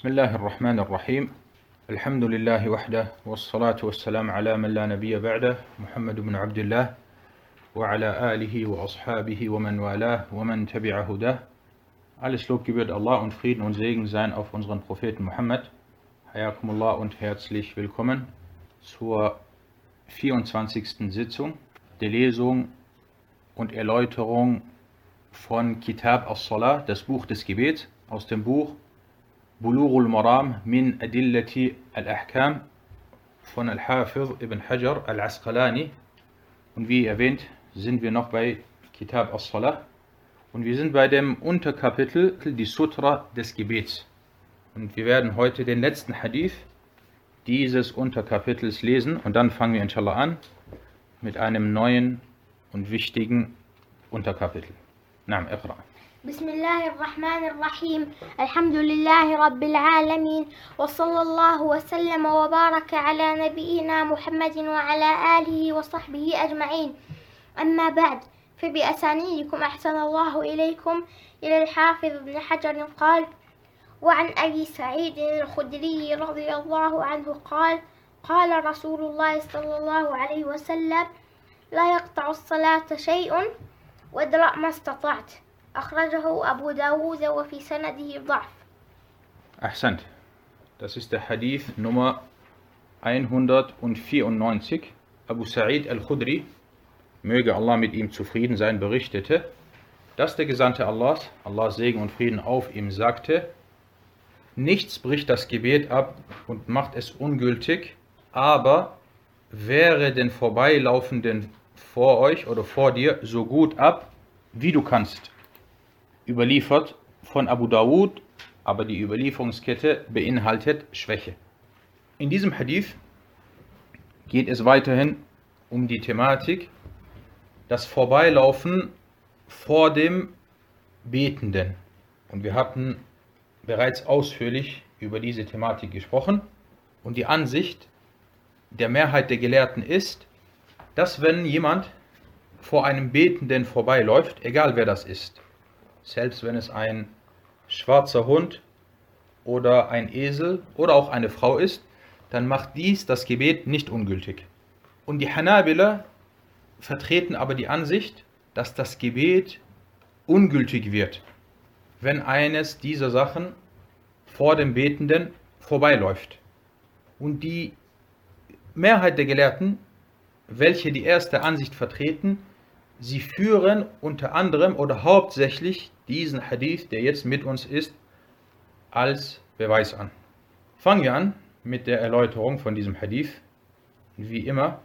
بسم الله الرحمن الرحيم الحمد لله وحده والصلاة والسلام على من لا نبي بعده محمد بن عبد الله وعلى آله وأصحابه ومن والاه ومن تبع هداه Alles Lob gebührt Allah und Frieden und Segen sein auf unseren Propheten Muhammad. Hayakumullah und herzlich willkommen zur 24. Sitzung der Lesung und Erläuterung von Kitab as-Salah, das Buch des Gebets, aus dem Buch Bulughul Maram min Adillati al-Ahkam von Al-Hafiz ibn Hajar al-Asqalani. Und wie erwähnt, sind wir noch bei Kitab as-Salah und wir sind bei dem Unterkapitel, die Sutra des Gebets. Und wir werden heute den letzten Hadith dieses Unterkapitels lesen und dann fangen wir inshallah an mit einem neuen und wichtigen Unterkapitel. نعم اقرأ بسم الله الرحمن الرحيم. الحمد لله رب العالمين. وصلى الله وسلم وبارك على نبينا محمد وعلى آله وصحبه أجمعين. أما بعد فبأسانيدكم أحسن الله إليكم. إلى الحافظ ابن حجر قال وعن أبي سعيد الخدري رضي الله عنه قال قال رسول الله صلى الله عليه وسلم لا يقطع الصلاة شيء وادرأ ما استطعت. أخرجه أبو داود وفي سنده ضعف Ahsant. Das ist der Hadith Nummer 194. Abu Sa'id al-Khudri, möge Allah mit ihm zufrieden sein, berichtete, dass der Gesandte Allahs, Allahs Segen und Frieden auf ihm, sagte, nichts bricht das Gebet ab und macht es ungültig, aber wehre den Vorbeilaufenden vor euch oder vor dir so gut ab, wie du kannst. Überliefert von Abu Dawud, aber die Überlieferungskette beinhaltet Schwäche. In diesem Hadith geht es weiterhin um die Thematik, das Vorbeilaufen vor dem Betenden. Und wir hatten bereits ausführlich über diese Thematik gesprochen. Und die Ansicht der Mehrheit der Gelehrten ist, dass wenn jemand vor einem Betenden vorbeiläuft, egal wer das ist, selbst wenn es ein schwarzer Hund oder ein Esel oder auch eine Frau ist, dann macht dies das Gebet nicht ungültig. Und die Hanabila vertreten aber die Ansicht, dass das Gebet ungültig wird, wenn eines dieser Sachen vor dem Betenden vorbeiläuft. Und die Mehrheit der Gelehrten, welche die erste Ansicht vertreten, sie führen unter anderem oder hauptsächlich diesen Hadith, der jetzt mit uns ist, als Beweis an. Fangen wir an mit der Erläuterung von diesem Hadith. Wie immer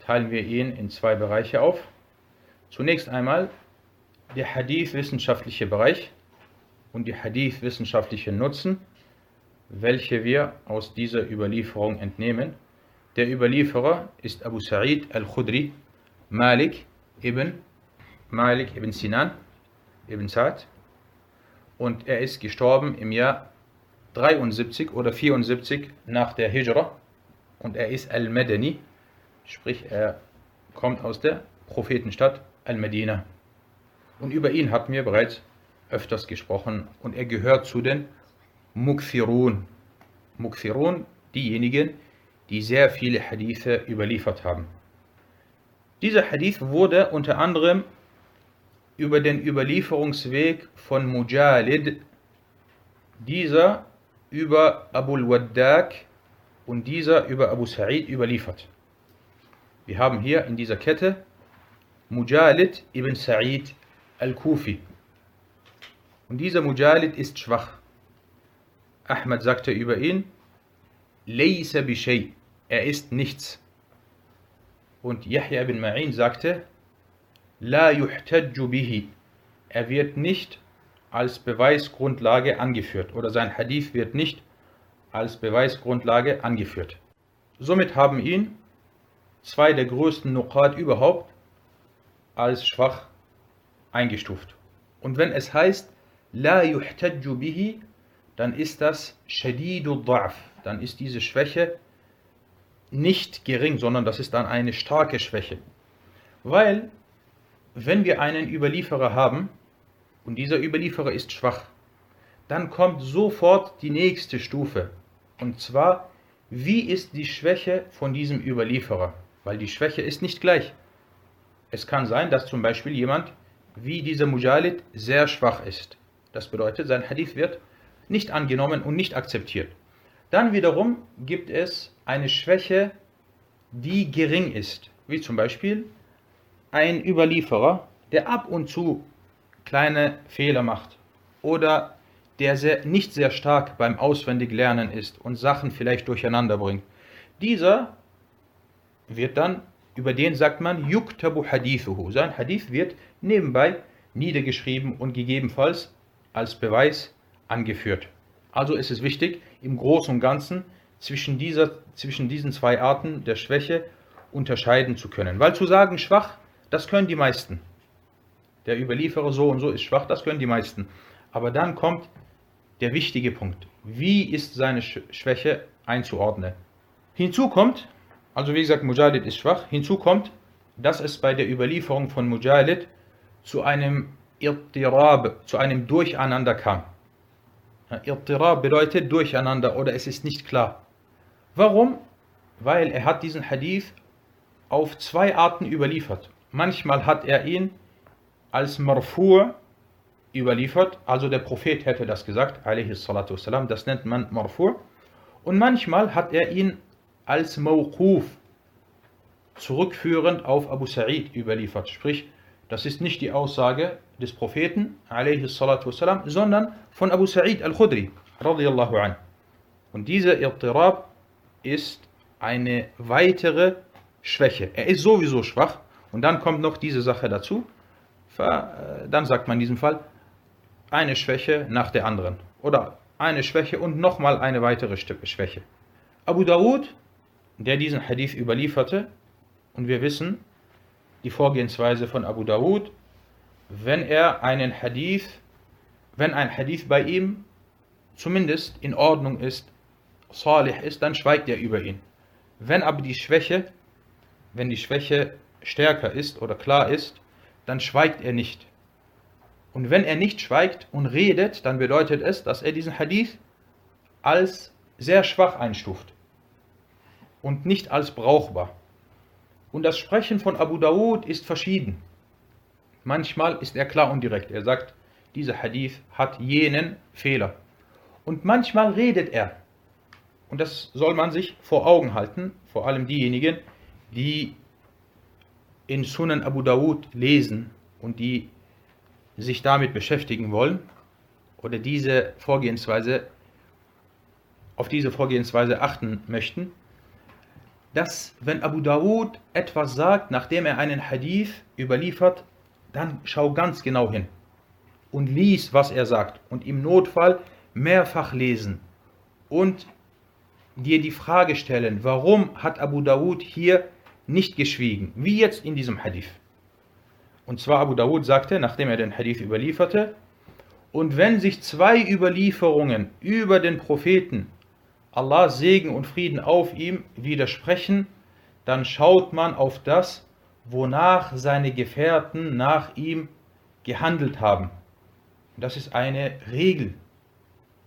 teilen wir ihn in zwei Bereiche auf. Zunächst einmal der Hadith-wissenschaftliche Bereich und die Hadith-wissenschaftliche Nutzen, welche wir aus dieser Überlieferung entnehmen. Der Überlieferer ist Abu Sa'id al-Khudri, Malik ibn Malik ibn Sinan ibn Sa'd und er ist gestorben im Jahr 73 oder 74 nach der Hijra und er ist Al-Madani, sprich er kommt aus der Prophetenstadt Al-Medina. Und über ihn hatten wir bereits öfters gesprochen und er gehört zu den Mukfirun. Mukfirun, diejenigen, die sehr viele Hadithe überliefert haben. Dieser Hadith wurde unter anderem über den Überlieferungsweg von Mujalid, dieser über Abu al-Waddaq und dieser über Abu Sa'id überliefert. Wir haben hier in dieser Kette Mujalid ibn Sa'id al-Kufi. Und dieser Mujalid ist schwach. Ahmad sagte über ihn, Laysa bishay, er ist nichts. Und Yahya ibn Ma'in sagte, La yuhtajju bihi, er wird nicht als Beweisgrundlage angeführt oder sein Hadith wird nicht als Beweisgrundlage angeführt. Somit haben ihn zwei der größten Nuqat überhaupt als schwach eingestuft. Und wenn es heißt, La yuhtajju bihi, dann ist das Shadidu Da'f, dann ist diese Schwäche nicht gering, sondern das ist dann eine starke Schwäche. Weil, wenn wir einen Überlieferer haben, und dieser Überlieferer ist schwach, dann kommt sofort die nächste Stufe. Und zwar, wie ist die Schwäche von diesem Überlieferer? Weil die Schwäche ist nicht gleich. Es kann sein, dass zum Beispiel jemand wie dieser Mujalid sehr schwach ist. Das bedeutet, sein Hadith wird nicht angenommen und nicht akzeptiert. Dann wiederum gibt es eine Schwäche, die gering ist, wie zum Beispiel ein Überlieferer, der ab und zu kleine Fehler macht oder der sehr, nicht sehr stark beim Auswendiglernen ist und Sachen vielleicht durcheinander bringt. Dieser wird dann, über den sagt man, yuktabu hadithuhu. Sein Hadith wird nebenbei niedergeschrieben und gegebenenfalls als Beweis angeführt. Also ist es wichtig, im Großen und Ganzen zwischen, dieser, zwischen diesen zwei Arten der Schwäche unterscheiden zu können. Weil zu sagen schwach, das können die meisten. Der Überlieferer so und so ist schwach, das können die meisten. Aber dann kommt der wichtige Punkt. Wie ist seine Schwäche einzuordnen? Hinzu kommt, also wie gesagt, Mujahid ist schwach, hinzu kommt, dass es bei der Überlieferung von Mujahid zu einem Irtirab, zu einem Durcheinander kam. Irtirab bedeutet Durcheinander oder es ist nicht klar. Warum? Weil er hat diesen Hadith auf zwei Arten überliefert. Manchmal hat er ihn als Marfu' überliefert, also der Prophet hätte das gesagt, والسلام, das nennt man Marfu'. Und manchmal hat er ihn als Mawquf zurückführend auf Abu Sa'id überliefert. Sprich, das ist nicht die Aussage des Propheten, والسلام, sondern von Abu Sa'id al-Khudri, radiallahu an. Und dieser Irtirab ist eine weitere Schwäche. Er ist sowieso schwach und dann kommt noch diese Sache dazu. Äh, dann sagt man in diesem Fall, eine Schwäche nach der anderen. Oder eine Schwäche und nochmal eine weitere Schwäche. Abu Dawud, der diesen Hadith überlieferte, und wir wissen die Vorgehensweise von Abu Dawud, wenn er einen Hadith, wenn ein Hadith bei ihm zumindest in Ordnung ist, salih ist, dann schweigt er über ihn. Wenn aber die Schwäche, wenn die Schwäche stärker ist oder klar ist, dann schweigt er nicht. Und wenn er nicht schweigt und redet, dann bedeutet es, dass er diesen Hadith als sehr schwach einstuft und nicht als brauchbar. Und das Sprechen von Abu Dawud ist verschieden. Manchmal ist er klar und direkt. Er sagt, dieser Hadith hat jenen Fehler. Und manchmal redet er. Und das soll man sich vor Augen halten, vor allem diejenigen, die in Sunan Abu Dawud lesen und die sich damit beschäftigen wollen oder diese Vorgehensweise auf diese Vorgehensweise achten möchten, dass wenn Abu Dawud etwas sagt, nachdem er einen Hadith überliefert, dann schau ganz genau hin und lies, was er sagt und im Notfall mehrfach lesen und dir die Frage stellen, warum hat Abu Dawud hier nicht geschwiegen, wie jetzt in diesem Hadith. Und zwar Abu Dawud sagte, nachdem er den Hadith überlieferte, und wenn sich zwei Überlieferungen über den Propheten, Allahs Segen und Frieden auf ihm, widersprechen, dann schaut man auf das, wonach seine Gefährten nach ihm gehandelt haben. Das ist eine Regel,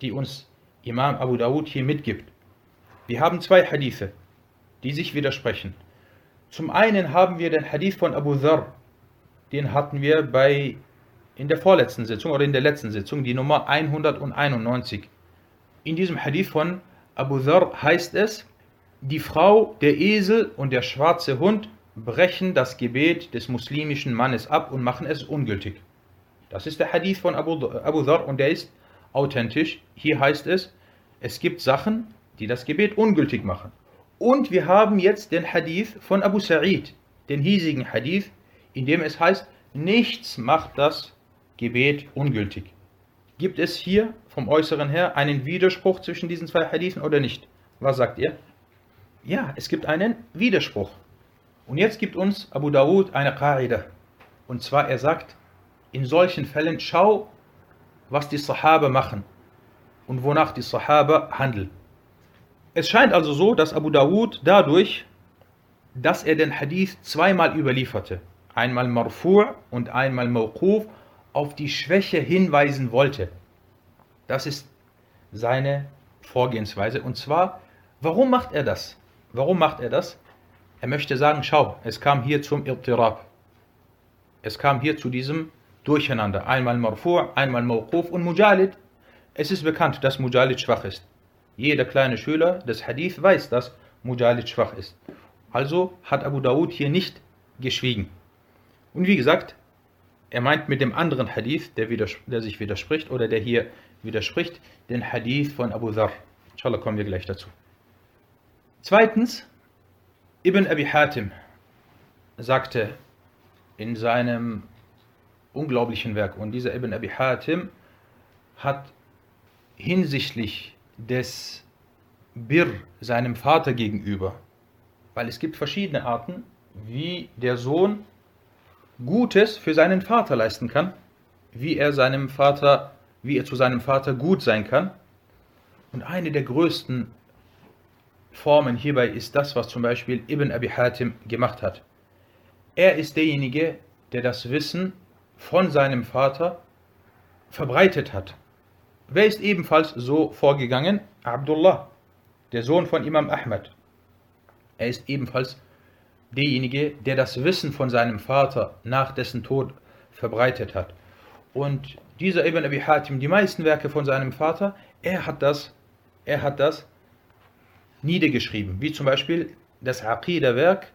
die uns Imam Abu Dawud hier mitgibt. Wir haben zwei Hadithe, die sich widersprechen. Zum einen haben wir den Hadith von Abu Dharr, den hatten wir bei in der vorletzten Sitzung oder in der letzten Sitzung, die Nummer 191. In diesem Hadith von Abu Dharr heißt es, die Frau, der Esel und der schwarze Hund brechen das Gebet des muslimischen Mannes ab und machen es ungültig. Das ist der Hadith von Abu, Abu Dharr und der ist authentisch. Hier heißt es, es gibt Sachen, die das Gebet ungültig machen. Und wir haben jetzt den Hadith von Abu Sa'id, den hiesigen Hadith, in dem es heißt, nichts macht das Gebet ungültig. Gibt es hier vom Äußeren her einen Widerspruch zwischen diesen zwei Hadithen oder nicht? Was sagt ihr? Ja, es gibt einen Widerspruch. Und jetzt gibt uns Abu Dawud eine Qa'ida. Und zwar, er sagt, in solchen Fällen schau, was die Sahaba machen und wonach die Sahaba handeln. Es scheint also so, dass Abu Dawud dadurch, dass er den Hadith zweimal überlieferte, einmal Marfu' und einmal Mawquf, auf die Schwäche hinweisen wollte. Das ist seine Vorgehensweise. Und zwar, warum macht er das? Warum macht er das? Er möchte sagen, schau, es kam hier zum Irtirab. Es kam hier zu diesem Durcheinander. Einmal Marfu', einmal Mawquf und Mujalid. Es ist bekannt, dass Mujalid schwach ist. Jeder kleine Schüler des Hadith weiß, dass Mujalid schwach ist. Also hat Abu Dawud hier nicht geschwiegen. Und wie gesagt, er meint mit dem anderen Hadith, der, der, sich widerspricht oder der hier widerspricht, den Hadith von Abu Dhar. Inshallah kommen wir gleich dazu. Zweitens, Ibn Abi Hatim sagte in seinem unglaublichen Werk, und dieser Ibn Abi Hatim hat hinsichtlich des Bir seinem Vater gegenüber, weil es gibt verschiedene Arten, wie der Sohn Gutes für seinen Vater leisten kann, wie er seinem Vater, wie er zu seinem Vater gut sein kann. Und eine der größten Formen hierbei ist das, was zum Beispiel Ibn Abi Hatim gemacht hat. Er ist derjenige, der das Wissen von seinem Vater verbreitet hat. Wer ist ebenfalls so vorgegangen? Abdullah, der Sohn von Imam Ahmad. Er ist ebenfalls derjenige, der das Wissen von seinem Vater nach dessen Tod verbreitet hat. Und dieser Ibn Abi Hatim, die meisten Werke von seinem Vater, er hat das, er hat das niedergeschrieben, wie zum Beispiel das Aqidah-Werk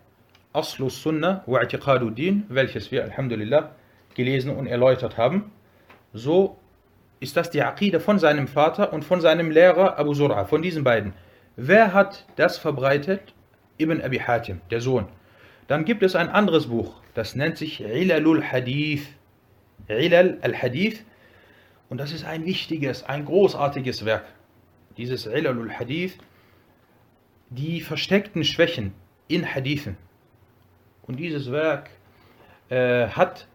Aslus Sunnah wa Din, welches wir, Alhamdulillah, gelesen und erläutert haben. So ist das die Aqidah von seinem Vater und von seinem Lehrer Abu Sur'a, von diesen beiden. Wer hat das verbreitet? Ibn Abi Hatim, der Sohn. Dann gibt es ein anderes Buch, das nennt sich Ilalul Hadith. Ilal al-Hadith. Und das ist ein wichtiges, ein großartiges Werk. Dieses Ilalul Hadith, die versteckten Schwächen in Hadithen. Und dieses Werk äh, hat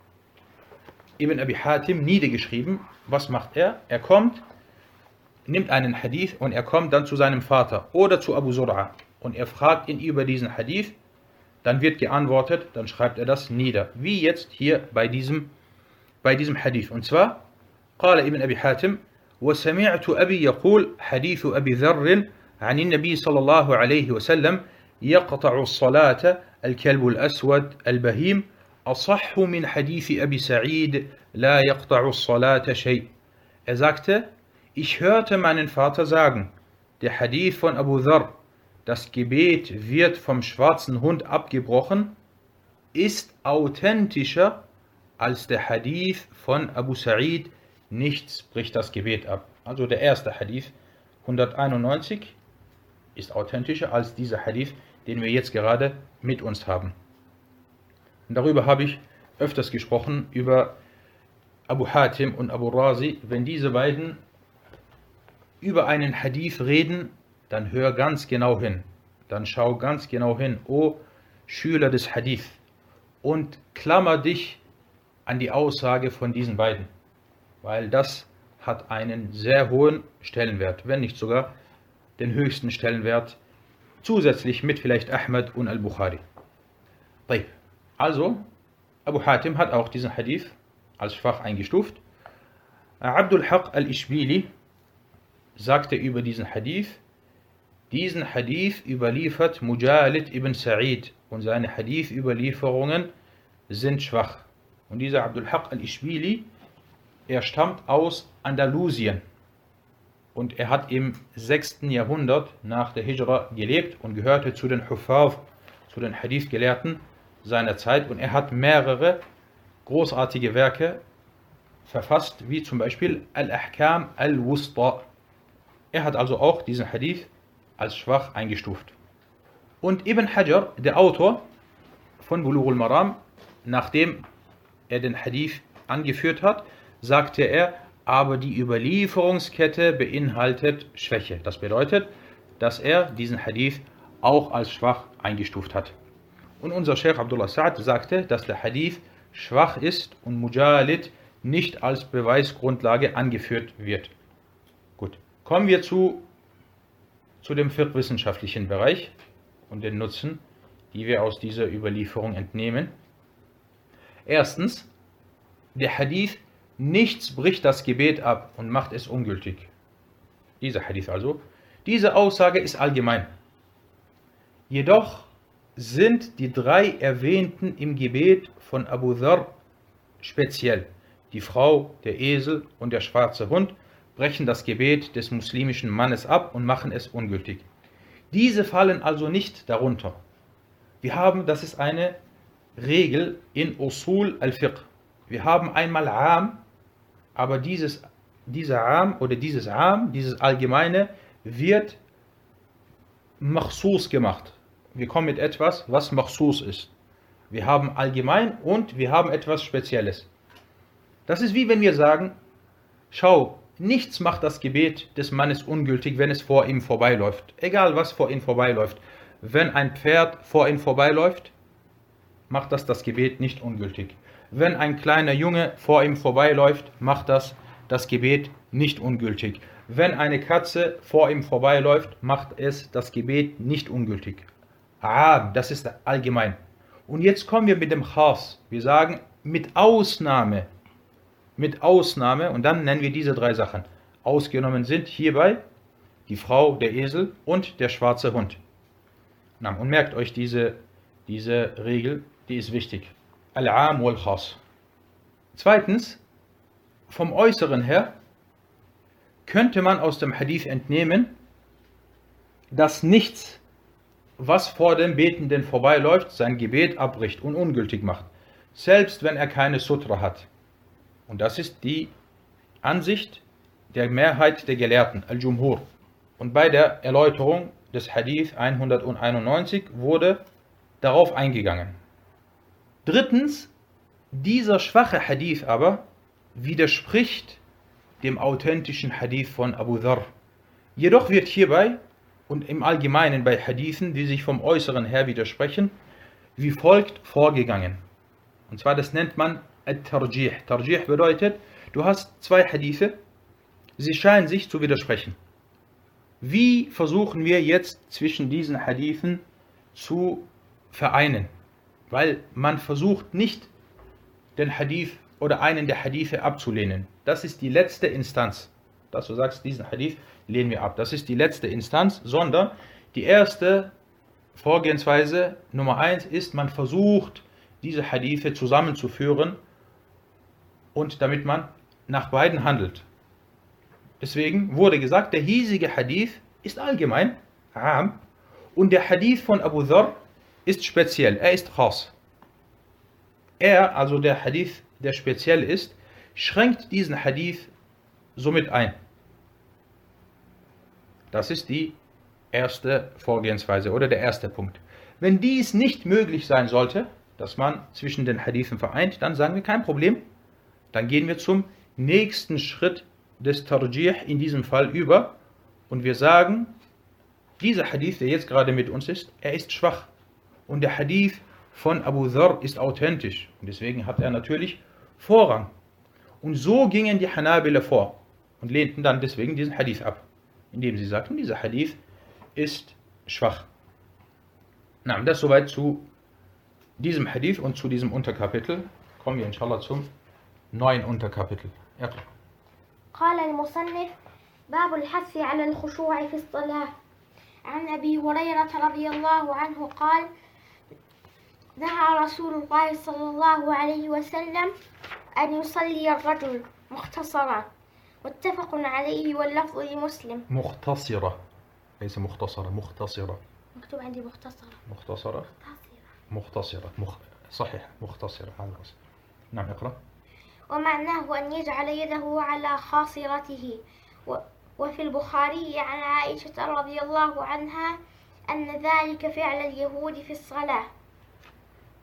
Ibn Abi Hatim niedergeschrieben Was macht er? Er kommt, nimmt einen Hadith und er kommt dann zu seinem Vater oder zu Abu Sur'a und er fragt ihn über diesen Hadith dann wird geantwortet, dann schreibt er das nieder. Wie jetzt hier bei diesem, bei diesem Hadith. Und zwar, قال ابن أبي حاتم وسمعت أبي يقول حديث أبي ذر عن النبي صلى الله عليه وسلم يقطع الصلاة الكلب الأسود البهيم أصح من حديث أبي سعيد لا يقطع الصلاة شيء. Er sagte, ich hörte meinen Vater sagen, der Hadith von Abu Dharr, das Gebet wird vom schwarzen Hund abgebrochen, ist authentischer als der Hadith von Abu Sa'id, nichts bricht das Gebet ab. Also der erste Hadith 191 ist authentischer als dieser Hadith, den wir jetzt gerade mit uns haben. Und darüber habe ich öfters gesprochen, über Abu Hatim und Abu Razi. Wenn diese beiden über einen Hadith reden, dann hör ganz genau hin. Dann schau ganz genau hin, o Schüler des Hadith, und klammer dich an die Aussage von diesen beiden, weil das hat einen sehr hohen Stellenwert, wenn nicht sogar den höchsten Stellenwert, zusätzlich mit vielleicht Ahmed und Al-Bukhari. Also, Abu Hatim hat auch diesen Hadith als schwach eingestuft. Abdul Haq al-Ishbili sagte über diesen Hadith, diesen Hadith überliefert Mujalid ibn Sa'id und seine Hadith-Überlieferungen sind schwach. Und dieser Abdul Haq al-Ishbili, er stammt aus Andalusien und er hat im 6. Jahrhundert nach der Hijra gelebt und gehörte zu den Hufaf, zu den Hadith-Gelehrten seiner Zeit und er hat mehrere großartige Werke verfasst, wie zum Beispiel Al-Ahkam al-Wusta. Er hat also auch diesen Hadith als schwach eingestuft. Und Ibn Hajar, der Autor von Bulughul Maram, nachdem er den Hadith angeführt hat, sagte er, aber die Überlieferungskette beinhaltet Schwäche. Das bedeutet, dass er diesen Hadith auch als schwach eingestuft hat. Und unser Sheikh Abdullah Sa'ad sagte, dass der Hadith schwach ist und Mujalid nicht als Beweisgrundlage angeführt wird. Gut, kommen wir zu zu dem viertwissenschaftlichen Bereich und den Nutzen, die wir aus dieser Überlieferung entnehmen. Erstens, der Hadith, nichts bricht das Gebet ab und macht es ungültig. dieser Hadith also, diese Aussage ist allgemein. Jedoch sind die drei erwähnten im Gebet von Abu Dhar speziell. Die Frau, der Esel und der schwarze Hund brechen das Gebet des muslimischen Mannes ab und machen es ungültig. Diese fallen also nicht darunter. Wir haben, das ist eine Regel in Usul al-Fiqh. Wir haben einmal Am, aber dieses, dieser Am oder dieses Am, dieses Allgemeine, wird Machsus gemacht. Wir kommen mit etwas, was Machsus ist. Wir haben allgemein und wir haben etwas Spezielles. Das ist wie wenn wir sagen, schau, nichts macht das Gebet des Mannes ungültig, wenn es vor ihm vorbeiläuft. Egal was vor ihm vorbeiläuft. Wenn ein Pferd vor ihm vorbeiläuft, macht das das Gebet nicht ungültig. Wenn ein kleiner Junge vor ihm vorbeiläuft, macht das das Gebet nicht ungültig. Wenn eine Katze vor ihm vorbeiläuft, macht es das Gebet nicht ungültig. Ah, das ist allgemein. Und jetzt kommen wir mit dem Khas. Wir sagen mit Ausnahme. Mit Ausnahme und dann nennen wir diese drei Sachen. Ausgenommen sind hierbei die Frau, der Esel und der schwarze Hund. Und merkt euch diese, diese Regel, die ist wichtig. Al-Am wal Khas. Zweitens, vom Äußeren her könnte man aus dem Hadith entnehmen, dass nichts, was vor dem Betenden vorbeiläuft, sein Gebet abbricht und ungültig macht, selbst wenn er keine Sutra hat. Und das ist die Ansicht der Mehrheit der Gelehrten, Al-Jumhur. Und bei der Erläuterung des Hadith 191 wurde darauf eingegangen. Drittens, dieser schwache Hadith aber widerspricht dem authentischen Hadith von Abu Dharr. Jedoch wird hierbei und im Allgemeinen bei Hadithen, die sich vom Äußeren her widersprechen, wie folgt vorgegangen. Und zwar das nennt man At-Tarjih. Tarjih bedeutet, du hast zwei Hadithe, sie scheinen sich zu widersprechen. Wie versuchen wir jetzt zwischen diesen Hadithen zu vereinen? Weil man versucht nicht, den Hadith oder einen der Hadithe abzulehnen. Das ist die letzte Instanz. Dass du sagst, diesen Hadith lehnen wir ab. Das ist die letzte Instanz, sondern die erste Vorgehensweise Nummer eins ist, man versucht, diese Hadithe zusammenzuführen und damit man nach beiden handelt. Deswegen wurde gesagt, der hiesige Hadith ist allgemein, Am, und der Hadith von Abu Dhar ist speziell, er ist khas. Er, also der Hadith, der speziell ist, schränkt diesen Hadith somit ein. Das ist die erste Vorgehensweise oder der erste Punkt. Wenn dies nicht möglich sein sollte, dass man zwischen den Hadithen vereint, dann sagen wir kein Problem. Dann gehen wir zum nächsten Schritt des Tarjih in diesem Fall über und wir sagen, dieser Hadith, der jetzt gerade mit uns ist, er ist schwach. Und der Hadith von Abu Dhar ist authentisch. Und deswegen hat er natürlich Vorrang. Und so gingen die Hanabila vor und lehnten dann deswegen diesen Hadith ab, indem sie sagten, dieser Hadith ist schwach. Na, das soweit zu diesem Hadith und zu diesem Unterkapitel. Kommen wir inshallah zum neuen Unterkapitel. Ja. قال المصنف باب الحث على الخشوع في الصلاة عن أبي هريرة رضي الله عنه قال نهى رسول الله صلى الله عليه وسلم أن يصلي الرجل مختصرا متفق عليه واللفظ لمسلم. مختصرة. ليس مختصرة مختصرة. مكتوب عندي مختصرة. مختصرة؟ مختصرة. مختصرة. مخ... صحيح مختصرة. هذا الأصل. نعم اقرأ. ومعناه أن يجعل يده على خاصرته. و- وفي البخاري عن عائشة رضي الله عنها أن ذلك فعل اليهود في الصلاة.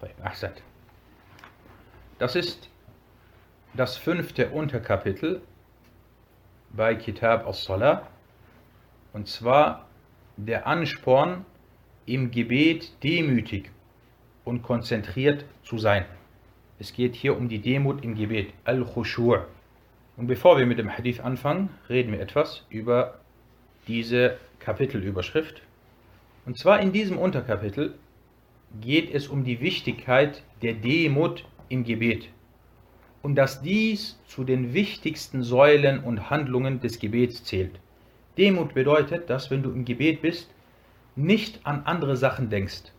طيب أحسنت. Das ist das fünfte Unterkapitel. Bei Kitab as-Salah und zwar der Ansporn im Gebet demütig und konzentriert zu sein. Es geht hier um die Demut im Gebet, Al-Khushu'. Und bevor wir mit dem Hadith anfangen, reden wir etwas über diese Kapitelüberschrift. Und zwar in diesem Unterkapitel geht es um die Wichtigkeit der Demut im Gebet und dass dies zu den wichtigsten Säulen und Handlungen des Gebets zählt. Demut bedeutet, dass wenn du im Gebet bist, nicht an andere Sachen denkst,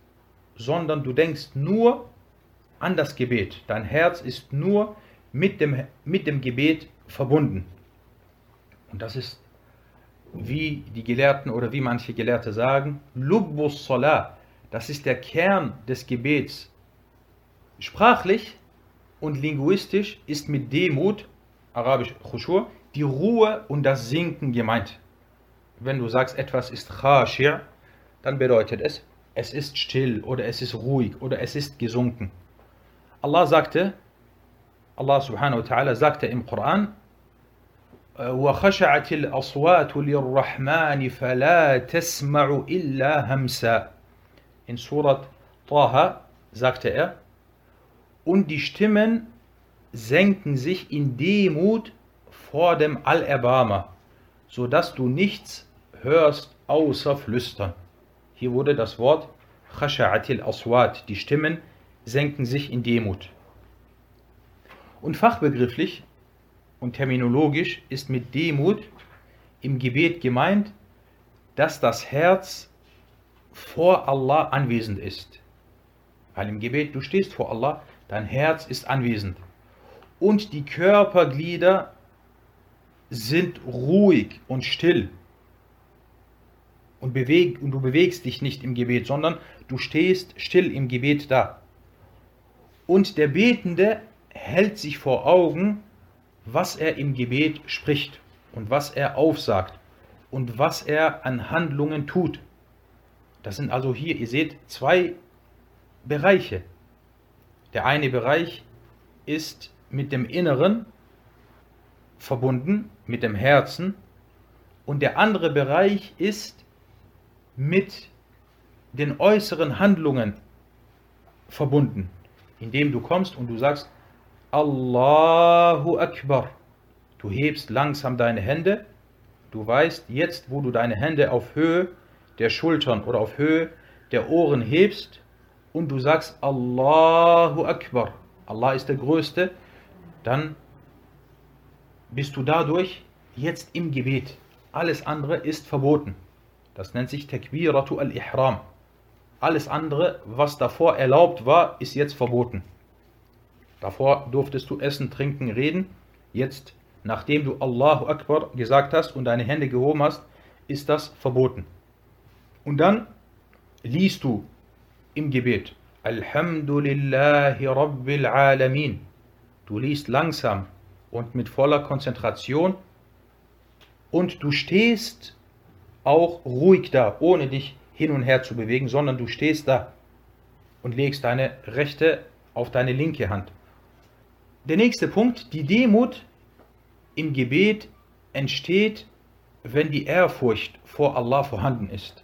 sondern du denkst nur an das Gebet. Dein Herz ist nur mit dem, mit dem Gebet verbunden. Und das ist, wie die Gelehrten oder wie manche Gelehrte sagen, Lubbus Salah. Das ist der Kern des Gebets. Sprachlich und linguistisch ist mit Demut, arabisch Khushur, die Ruhe und das Sinken gemeint. Wenn du sagst, etwas ist Khashir, dann bedeutet es, es ist still oder es ist ruhig oder es ist gesunken. Allah sagte, Allah subhanahu wa ta'ala sagte im Koran, وخشعت الأصوات للرحمن فلا تسمع إلا همسا. In Surat Taha sagte er, und die Stimmen senken sich in Demut vor dem Allerbarmer, so dass du nichts hörst außer Flüstern. Hier wurde das Wort Khasha'atil Aswat, die Stimmen senken sich in Demut. Und fachbegrifflich und terminologisch ist mit Demut im Gebet gemeint, dass das Herz vor Allah anwesend ist. Weil im Gebet, du stehst vor Allah, dein Herz ist anwesend. Und die Körperglieder sind ruhig und still. Und, beweg, und du bewegst dich nicht im Gebet, sondern du stehst still im Gebet da. Und der Betende hält sich vor Augen, was er im Gebet spricht und was er aufsagt und was er an Handlungen tut. Das sind also hier, ihr seht, zwei Bereiche. Der eine Bereich ist mit dem Inneren verbunden, mit dem Herzen, und der andere Bereich ist mit den äußeren Handlungen verbunden, indem du kommst und du sagst, Allahu Akbar. Du hebst langsam deine Hände. Du weißt jetzt, wo du deine Hände auf Höhe der Schultern oder auf Höhe der Ohren hebst und du sagst Allahu Akbar. Allah ist der Größte. Dann bist du dadurch jetzt im Gebet. Alles andere ist verboten. Das nennt sich Takbiratu al-Ihram. Alles andere, was davor erlaubt war, ist jetzt verboten. Davor durftest du essen, trinken, reden. Jetzt, nachdem du Allahu Akbar gesagt hast und deine Hände gehoben hast, ist das verboten. Und dann liest du im Gebet Alhamdulillahi Rabbil Alamin. Du liest langsam und mit voller Konzentration und du stehst auch ruhig da, ohne dich hin und her zu bewegen, sondern du stehst da und legst deine rechte auf deine linke Hand. Der nächste Punkt, die Demut im Gebet entsteht, wenn die Ehrfurcht vor Allah vorhanden ist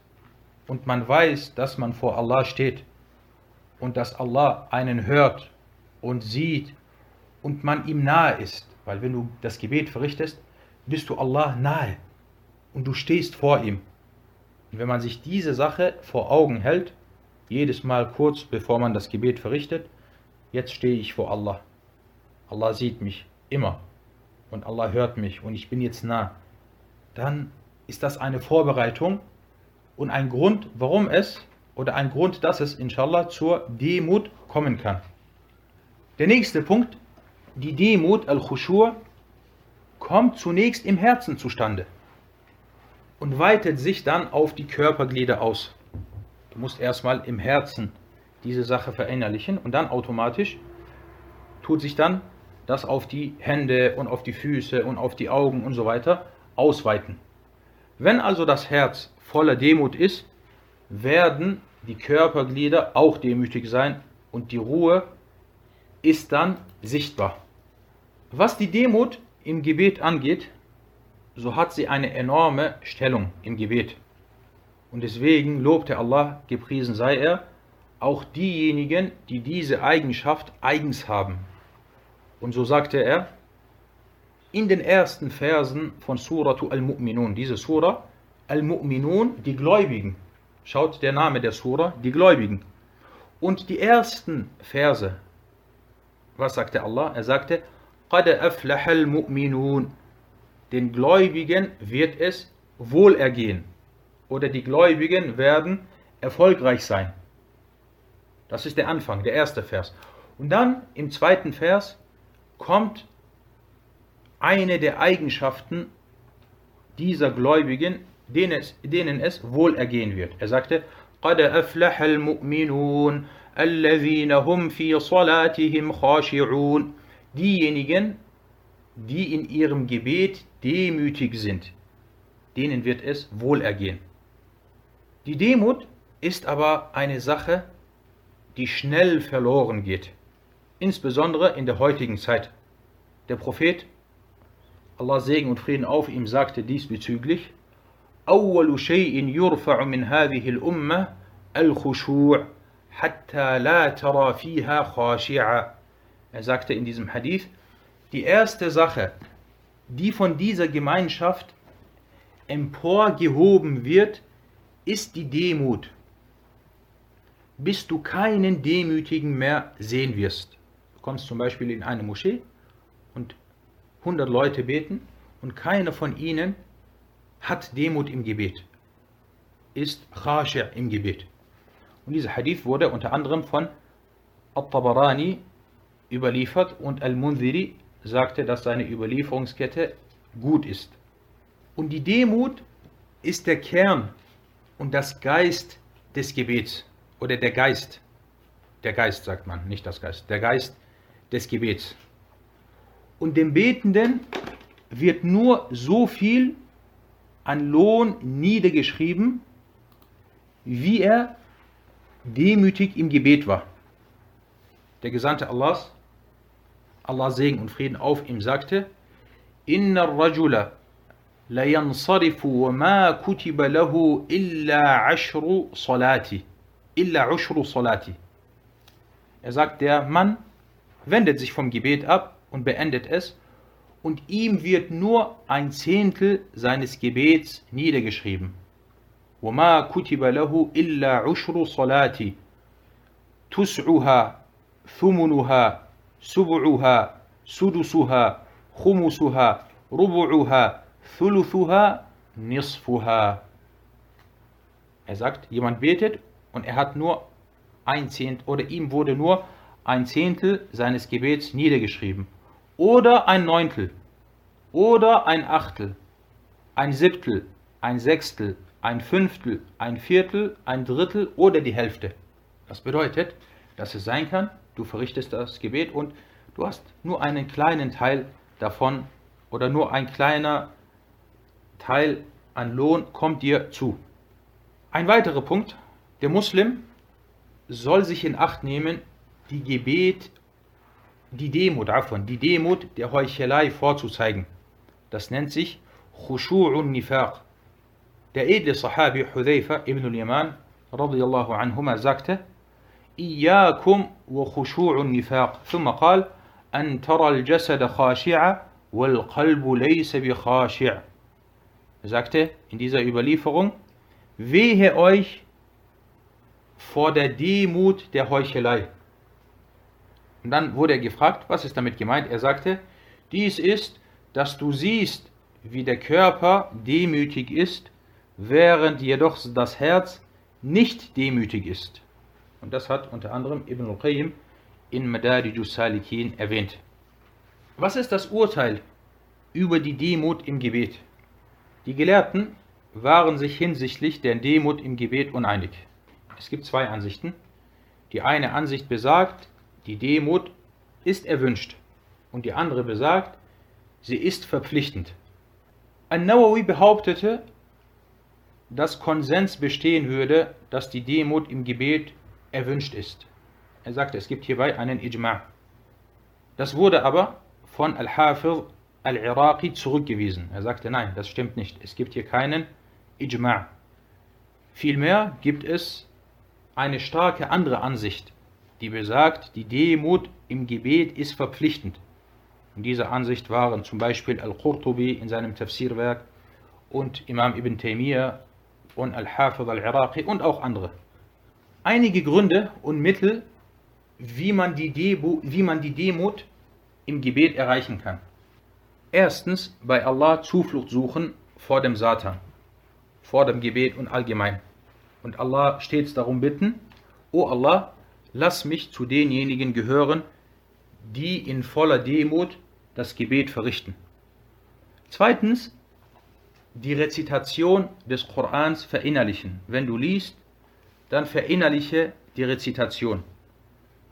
und man weiß, dass man vor Allah steht und dass Allah einen hört und sieht und man ihm nahe ist, weil wenn du das Gebet verrichtest, bist du Allah nahe und du stehst vor ihm. Und wenn man sich diese Sache vor Augen hält, jedes Mal kurz bevor man das Gebet verrichtet, jetzt stehe ich vor Allah. Allah sieht mich immer und Allah hört mich und ich bin jetzt nah, dann ist das eine Vorbereitung und ein Grund, warum es oder ein Grund, dass es inshallah zur Demut kommen kann. Der nächste Punkt, die Demut, Al-Khushur, kommt zunächst im Herzen zustande und weitet sich dann auf die Körperglieder aus. Du musst erstmal im Herzen diese Sache verinnerlichen und dann automatisch tut sich dann das auf die Hände und auf die Füße und auf die Augen und so weiter ausweiten. Wenn also das Herz voller Demut ist, werden die Körperglieder auch demütig sein und die Ruhe ist dann sichtbar. Was die Demut im Gebet angeht, so hat sie eine enorme Stellung im Gebet. Und deswegen lobte Allah, gepriesen sei er, auch diejenigen, die diese Eigenschaft eigens haben. Und so sagte er in den ersten Versen von Suratu Al-Mu'minun, diese Sura, Al-Mu'minun, die Gläubigen. Schaut der Name der Sura, die Gläubigen. Und die ersten Verse, was sagte Allah? Er sagte, قَدْ أَفْلَحَ الْمُؤْمِنُونَ Den Gläubigen wird es Wohlergehen oder die Gläubigen werden erfolgreich sein. Das ist der Anfang, der erste Vers. Und dann im zweiten Vers kommt eine der Eigenschaften dieser Gläubigen, denen es, denen es wohlergehen wird. Er sagte, قَدْ أَفْلَحَ الْمُؤْمِنُونَ الَّذِينَ هُمْ فِي صَلَاتِهِمْ خَاشِعُونَ Diejenigen, die in ihrem Gebet demütig sind, denen wird es wohlergehen. Die Demut ist aber eine Sache, die schnell verloren geht, insbesondere in der heutigen Zeit. Der Prophet, Allah Segen und Frieden auf ihm, sagte diesbezüglich, أول شيء يرفع من هذه الأمة الخشوع حتى لا ترى فيها خاشعا. Er sagte in diesem Hadith, die erste Sache, die von dieser Gemeinschaft emporgehoben wird, ist die Demut, bis du keinen Demütigen mehr sehen wirst. Du kommst zum Beispiel in eine Moschee und 100 Leute beten und keiner von ihnen hat Demut im Gebet, ist Khashir im Gebet. Und dieser Hadith wurde unter anderem von At-Tabarani überliefert und Al-Munziri sagte, dass seine Überlieferungskette gut ist. Und die Demut ist der Kern und das Geist des Gebets oder der Geist. Der Geist sagt man, nicht das Geist. Der Geist des Gebets. Und dem Betenden wird nur so viel an Lohn niedergeschrieben, wie er demütig im Gebet war. Der Gesandte Allahs, Allah Segen und Frieden auf ihm, sagte, Inna rajula la wa ma kutiba lahu illa ashru salati. Illa ashru salati. Er sagt, der Mann wendet sich vom Gebet ab und beendet es, und ihm wird nur ein Zehntel seines Gebets niedergeschrieben. وما كتب له إلا عشر صلاتي تسعها ثمنها سبعها سدسها خمسها ربعها Thuluthuha nisfuha. Er sagt, jemand betet und er hat nur ein Zehntel oder ihm wurde nur ein Zehntel seines Gebets niedergeschrieben. Oder ein Neuntel. Oder ein Achtel. Ein Siebtel. Ein Sechstel. Ein Fünftel. Ein Viertel. Ein Drittel oder die Hälfte. Das bedeutet, dass es sein kann, du verrichtest das Gebet und du hast nur einen kleinen Teil davon oder nur ein kleiner Teil an Lohn kommt dir zu. Ein weiterer Punkt, der Muslim soll sich in Acht nehmen, die Gebet, die Demut, davon, die Demut der Heuchelei vorzuzeigen. Das nennt sich Khushu'un Nifaq. Der edle Sahabi Hudhaifa ibn al-Yaman radiyallahu anhuma sagte, إياكم وخشوع النفاق ثم قال أن ترى الجسد خاشعا والقلب ليس بخاشع er sagte in dieser Überlieferung, wehe euch vor der Demut der Heuchelei. Und dann wurde er gefragt, was ist damit gemeint? Er sagte, dies ist, dass du siehst, wie der Körper demütig ist, während jedoch das Herz nicht demütig ist. Und das hat unter anderem Ibn al-Qayyim in Madarijus Salikin erwähnt. Was ist das Urteil über die Demut im Gebet? Die Gelehrten waren sich hinsichtlich der Demut im Gebet uneinig. Es gibt zwei Ansichten. Die eine Ansicht besagt, die Demut ist erwünscht und die andere besagt, sie ist verpflichtend. An-Nawawi behauptete, dass Konsens bestehen würde, dass die Demut im Gebet erwünscht ist. Er sagte, es gibt hierbei einen Ijma'. Das wurde aber von Al-Hafiz al-Iraqi zurückgewiesen. Er sagte, nein, das stimmt nicht. Es gibt hier keinen Ijma'. Vielmehr gibt es eine starke andere Ansicht, die besagt, die Demut im Gebet ist verpflichtend. Und diese Ansicht waren zum Beispiel Al-Qurtubi in seinem Tafsirwerk und Imam Ibn Taymiyyah und Al-Hafid al-Iraqi und auch andere. Einige Gründe und Mittel, wie man die, Debu, wie man die Demut im Gebet erreichen kann. Erstens bei Allah Zuflucht suchen vor dem Satan. vor dem Gebet und allgemein. Und Allah stets darum bitten, O Allah, lass mich zu denjenigen gehören, die in voller Demut das Gebet verrichten. Zweitens, die Rezitation des Korans verinnerlichen. Wenn du liest, dann verinnerliche die Rezitation.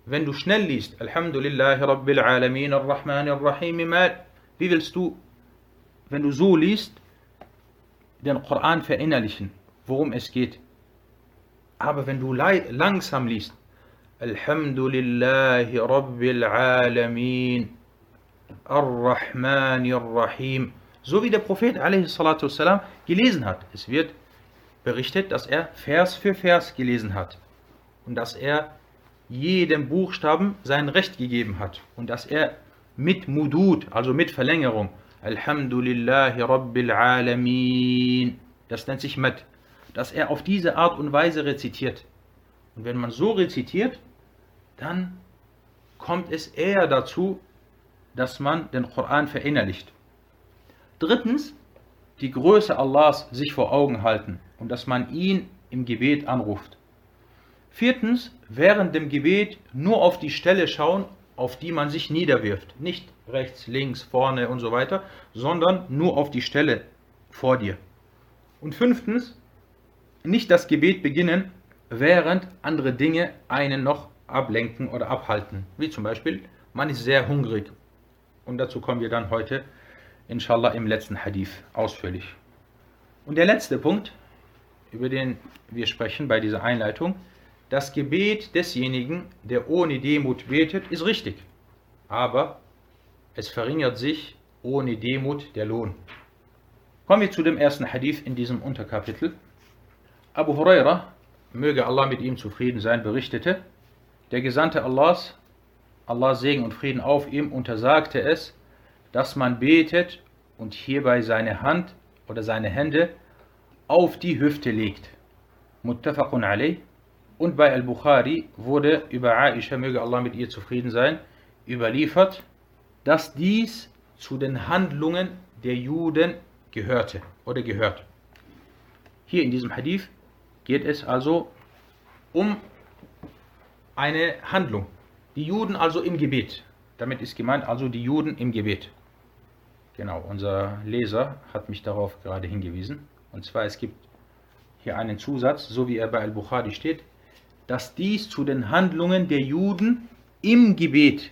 Wenn du schnell liest, Alhamdulillah Rabbil Alamin Ar-Rahman Ar-Rahim, wie willst du, wenn du so liest, den Koran verinnerlichen, worum es geht? Aber wenn du langsam liest, Alhamdulillah Rabbil Alamin Ar-Rahman Ar-Rahim, so wie der Prophet والسلام, gelesen hat. Es wird berichtet, dass er Vers für Vers gelesen hat und dass er jedem Buchstaben sein Recht gegeben hat und dass er mit Mudud, also mit Verlängerung, Alhamdulillahi Rabbil Alamin, das nennt sich Med, dass er auf diese Art und Weise rezitiert. Und wenn man so rezitiert, dann kommt es eher dazu, dass man den Koran verinnerlicht. Drittens, die Größe Allahs sich vor Augen halten und dass man ihn im Gebet anruft. Viertens, während dem Gebet nur auf die Stelle schauen, auf die man sich niederwirft. Nicht rechts, links, vorne und so weiter, sondern nur auf die Stelle vor dir. Und fünftens, nicht das Gebet beginnen, während andere Dinge einen noch ablenken oder abhalten. Wie zum Beispiel, man ist sehr hungrig. Und dazu kommen wir dann heute inshallah im letzten Hadith ausführlich. Und der letzte Punkt, über den wir sprechen bei dieser Einleitung, das Gebet desjenigen, der ohne Demut betet, ist richtig. Aber es verringert sich ohne Demut der Lohn. Kommen wir zu dem ersten Hadith in diesem Unterkapitel. Abu Huraira, möge Allah mit ihm zufrieden sein, berichtete, der Gesandte Allahs, Allah Segen und Frieden auf ihm, untersagte es, dass man betet und hierbei seine Hand oder seine Hände auf die Hüfte legt. Muttafaqun alayh. Und bei Al-Bukhari wurde über Aisha, möge Allah mit ihr zufrieden sein, überliefert, dass dies zu den Handlungen der Juden gehörte oder gehört. Hier in diesem Hadith geht es also um eine Handlung. Die Juden also im Gebet. Damit ist gemeint also die Juden im Gebet. Genau, unser Leser hat mich darauf gerade hingewiesen. Und zwar, es gibt hier einen Zusatz, so wie er bei Al-Bukhari steht, dass dies zu den Handlungen der Juden im Gebet,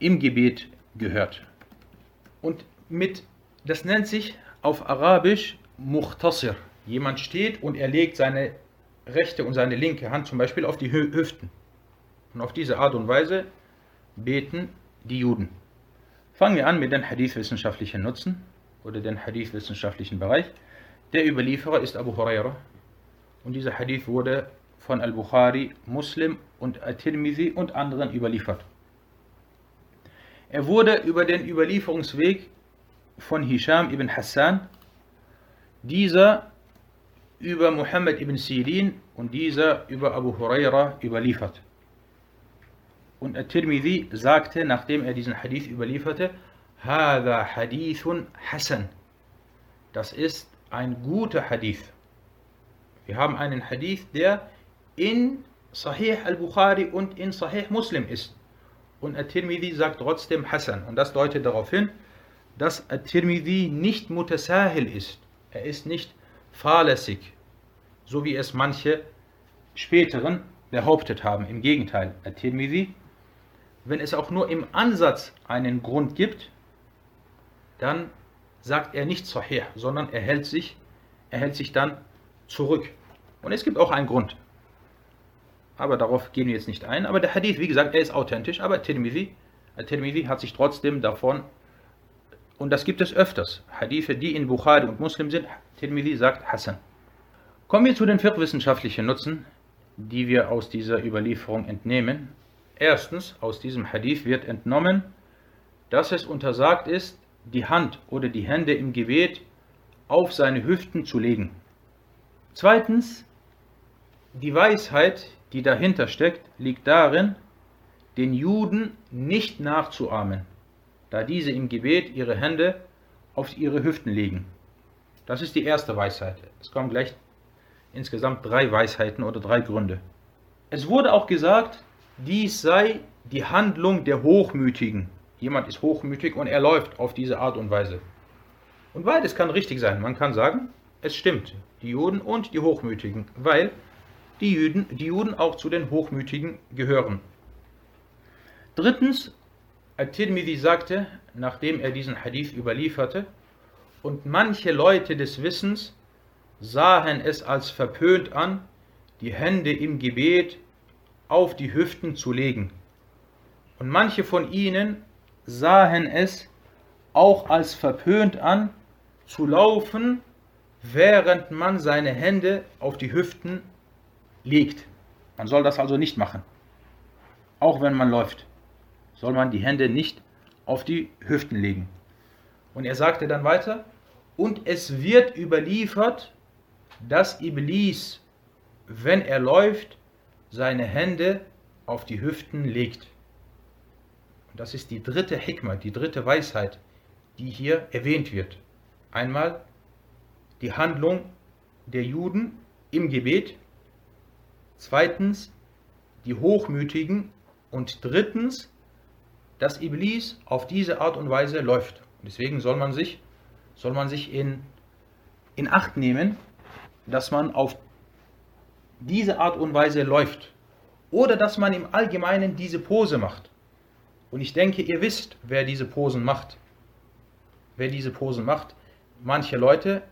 im Gebet gehört. Und mit, das nennt sich auf Arabisch Muhtasir. Jemand steht und er legt seine rechte und seine linke Hand zum Beispiel auf die Hüften. Und auf diese Art und Weise beten die Juden. Fangen wir an mit den Hadith-wissenschaftlichen Nutzen oder den Hadith-wissenschaftlichen Bereich. Der Überlieferer ist Abu Huraira und dieser Hadith wurde von Al-Bukhari, Muslim und At-Tirmidhi und anderen überliefert. Er wurde über den Überlieferungsweg von Hisham ibn Hassan, dieser über Muhammad ibn Sirin und dieser über Abu Huraira überliefert. Und At-Tirmidhi sagte, nachdem er diesen Hadith überlieferte, Hada Hadithun Hasan. Das ist ein guter Hadith. Wir haben einen Hadith, der in Sahih al-Bukhari und in Sahih Muslim ist. Und At-Tirmidhi sagt trotzdem Hasan. Und das deutet darauf hin, dass At-Tirmidhi nicht mutasahil ist. Er ist nicht fahrlässig, so wie es manche späteren behauptet haben. Im Gegenteil, At-Tirmidhi wenn es auch nur im Ansatz einen Grund gibt, dann sagt er nicht Sahih, sondern er hält sich, er hält sich dann zurück. Und es gibt auch einen Grund. Aber darauf gehen wir jetzt nicht ein. Aber der Hadith, wie gesagt, er ist authentisch, aber Tirmidhi, Tirmidhi hat sich trotzdem davon, und das gibt es öfters, Hadithe, die in Bukhari und Muslim sind, Tirmidhi sagt Hassan. Kommen wir zu den viertwissenschaftlichen Nutzen, die wir aus dieser Überlieferung entnehmen. Erstens, aus diesem Hadith wird entnommen, dass es untersagt ist, die Hand oder die Hände im Gebet auf seine Hüften zu legen. Zweitens, die Weisheit, die dahinter steckt, liegt darin, den Juden nicht nachzuahmen, da diese im Gebet ihre Hände auf ihre Hüften legen. Das ist die erste Weisheit. Es kommen gleich insgesamt drei Weisheiten oder drei Gründe. Es wurde auch gesagt, dies sei die Handlung der Hochmütigen. Jemand ist hochmütig und er läuft auf diese Art und Weise. Und beides kann richtig sein. Man kann sagen, es stimmt, die Juden und die Hochmütigen, weil die Juden, die Juden auch zu den Hochmütigen gehören. Drittens, At-Tirmidhi sagte, nachdem er diesen Hadith überlieferte, und manche Leute des Wissens sahen es als verpönt an, die Hände im Gebet auf die Hüften zu legen. Und manche von ihnen sahen es auch als verpönt an, zu laufen, während man seine Hände auf die Hüften legt. Man soll das also nicht machen. Auch wenn man läuft, soll man die Hände nicht auf die Hüften legen. Und er sagte dann weiter, und es wird überliefert, dass Iblis, wenn er läuft, seine Hände auf die Hüften legt. Und das ist die dritte Hikmah, die dritte Weisheit, die hier erwähnt wird. Einmal die Handlung der Juden im Gebet, zweitens die Hochmütigen und drittens, dass Iblis auf diese Art und Weise läuft. Deswegen soll man sich soll man sich in, in Acht nehmen, dass man auf diese Art und Weise läuft. Oder dass man im Allgemeinen diese Pose macht. Und ich denke, ihr wisst, wer diese Posen macht. Wer diese Posen macht. Manche Leute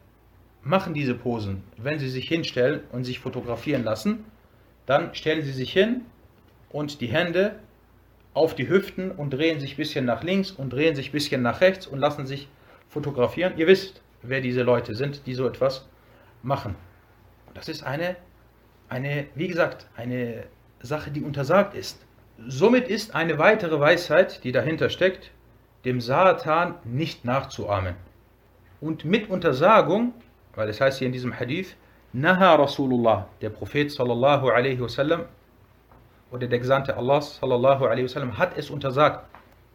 machen diese Posen, wenn sie sich hinstellen und sich fotografieren lassen. Dann stellen sie sich hin und die Hände auf die Hüften und drehen sich ein bisschen nach links und drehen sich ein bisschen nach rechts und lassen sich fotografieren. Ihr wisst, wer diese Leute sind, die so etwas machen. Das ist eine, eine, wie gesagt, eine Sache, die untersagt ist. Somit ist eine weitere Weisheit, die dahinter steckt, dem Satan nicht nachzuahmen. Und mit Untersagung, weil es heißt hier in diesem Hadith, Naha Rasulullah, der Prophet sallallahu alaihi wasallam oder der Gesandte Allah sallallahu alaihi wasallam hat es untersagt.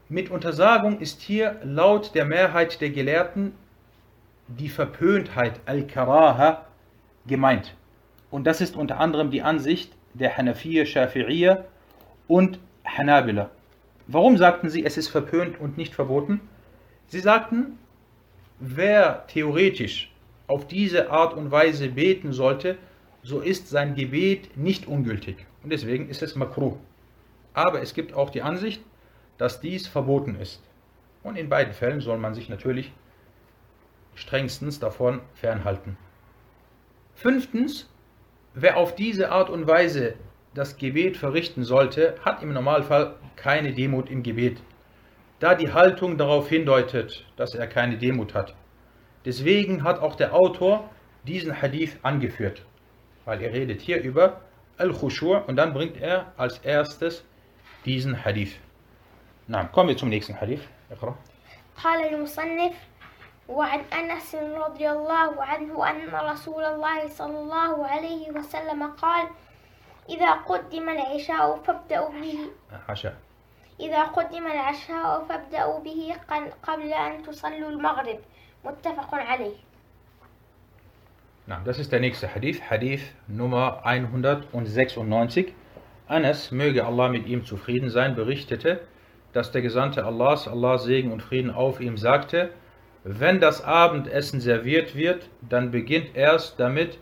Mit Untersagung ist hier laut der Mehrheit der Gelehrten die Verpöntheit Al-Karaha gemeint. Und das ist unter anderem die Ansicht der Hanafiya, Shafi'iyya und Hanabila. Warum sagten sie, es ist verpönt und nicht verboten? Sie sagten, wer theoretisch auf diese Art und Weise beten sollte, so ist sein Gebet nicht ungültig. Und deswegen ist es makruh. Aber es gibt auch die Ansicht, dass dies verboten ist. Und in beiden Fällen soll man sich natürlich strengstens davon fernhalten. Fünftens, wer auf diese Art und Weise das Gebet verrichten sollte, hat im Normalfall keine Demut im Gebet, da die Haltung darauf hindeutet, dass er keine Demut hat. Deswegen hat auch der Autor diesen Hadith angeführt, weil er redet hier über Al-Khushur und dann bringt er als erstes diesen Hadith. نعم kommen wir zum nächsten Hadith اقرأ قال المصنف وعن أنس رضي الله عنه أن رسول الله صلى الله عليه وسلم قال إذا قدم العشاء فابدأوا به عشاء إذا قدم العشاء فابدأوا به قبل أن تصلوا المغرب متفق عليه نعم das ist der nächste Hadith Hadith Nummer 196 Anas möge Allah mit ihm zufrieden sein berichtete dass der Gesandte Allahs, Allahs Segen und Frieden auf ihm, sagte, wenn das Abendessen serviert wird, dann beginnt erst damit,